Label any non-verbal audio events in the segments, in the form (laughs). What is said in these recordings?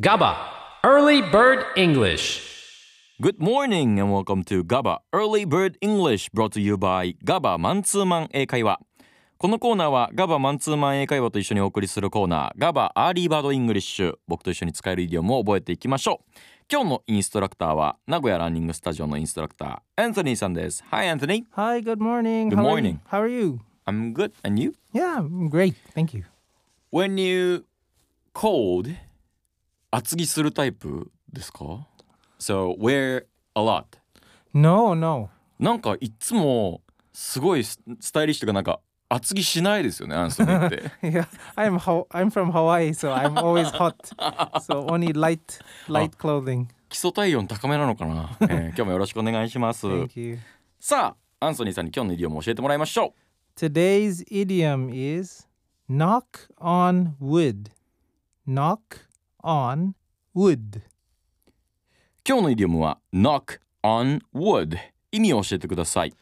GABA Early Bird English Good morning and welcome to GABA Early Bird English brought to you by GABA マンツーマン英会話このコーナーは GABA マンツーマン英会話と一緒にお送りするコーナー GABA アーリーバードイングリッシュ僕と一緒に使えるイディオムを覚えていきましょう今日のインストラクターは名古屋ラーニングスタジオのインストラクターアンソニーさんです Hi Anthony Hi, good morning. Good morning. How are you? I'm good and you? Yeah, I'm great. Thank you. When you cold 厚着するタイプですか So wear a lot No, no. なんかいつもすごいススタイリッシュとかなんか厚着しないですよねアンソニーって Yeah, I'm Haw- I'm from Hawaii, so I'm always hot. So only light light clothing. 基礎体温高めなのかな、えー今日もよろしくお願いします Thank you. さあアンソニーさんに今日のイディオムを教えてもらいましょ Today's idiom is knock on wood. Knock on wood. う今日のイディオムは knock on wood 意味を教えてください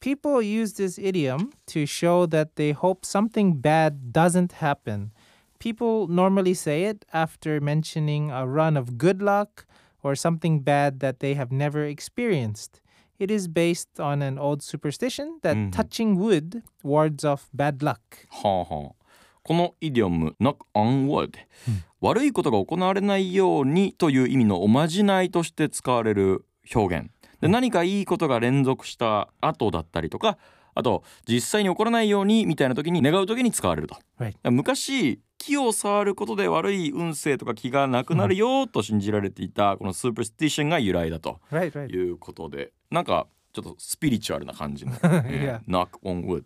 People use this idiom to show that they hope something bad doesn't happen. People normally say it after mentioning a run of good luck or something bad that they have never experienced. It is based on an old superstition that touching wood wards off bad luck. はあはあ このイディオム knock on wood、悪いことが行われないようにという意味のおまじないとして使われる表現。で何かいいことが連続した後だったりとかあと実際に起こらないようにみたいな時に願う時に使われると。Right. 昔木を触ることで悪い運勢とか気がなくなるよと信じられていたこのスーパースティションが由来だと.いうことで。なんかちょっとスピリチュアルな感じの、(laughs) えー knock on wood.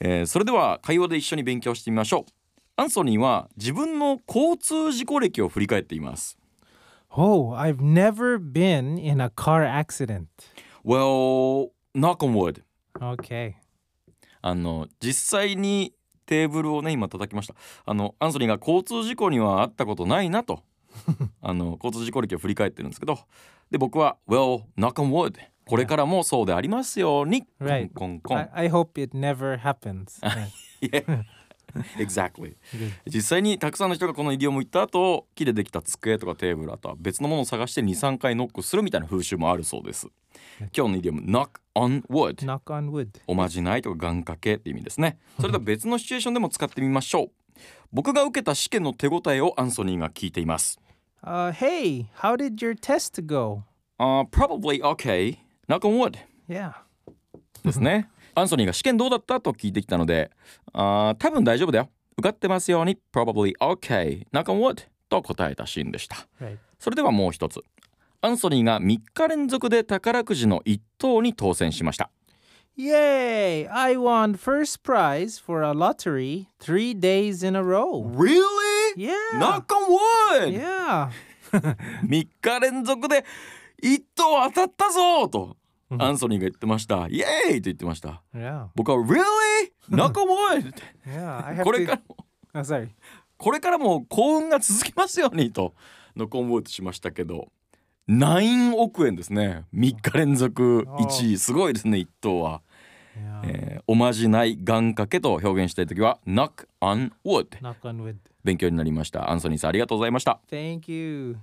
えーそれでは会話で一緒に勉強してみましょう。アンソニーは自分の交通事故歴を振り返っています。Oh, I've never been in a car accident. Well knock on wood Okay. あの実際にテーブルをね今叩きました。あのアンソニーが交通事故にはあったことないなと。(laughs) あの交通事故歴を振り返ってるんですけど。で僕は Well knock on wood これからもそうでありますように Right. コンコンコン I, I hope it never happens. (laughs) Yeah. exactly 実際にたくさんの人がこのイディオム行った後木でできた机とかテーブルあとは別のものを探して23回ノックするみたいな風習もあるそうです今日のイディオム knock on wood Knock on wood. おまじないとか願掛けって意味ですね (laughs) それでは別のシチュエーションでも使ってみましょう僕が受けた試験の手応えをアンソニーが聞いています Uh, hey, how did your test go? uh, probably okay knock on wood Yeah. ですねアンソニーが試験どうだったと聞いてきたのであー多分大丈夫だよ受かってますように probably okay knock on wood と答えたシーンでした Right. それではもう一つアンソニーが3日連続で宝くじの1等に当選しました Yay! I won first prize for a lottery three days in a row. Really? Yeah. Knock on wood! Yeah. 3日連続で1等当たったぞとアンソニーが言ってましたイエーイと言ってました.僕は Really? Wood! Yeah. I have これか.らも Oh. これからも幸運が続きますようにとノックオンウォードしましたけど9億円ですね3日連続1位すごいですね1等は、Yeah. えーおまじない願掛けと表現したい時は Knock on wood. 勉強になりましたアンソニーさんありがとうございました Thank you.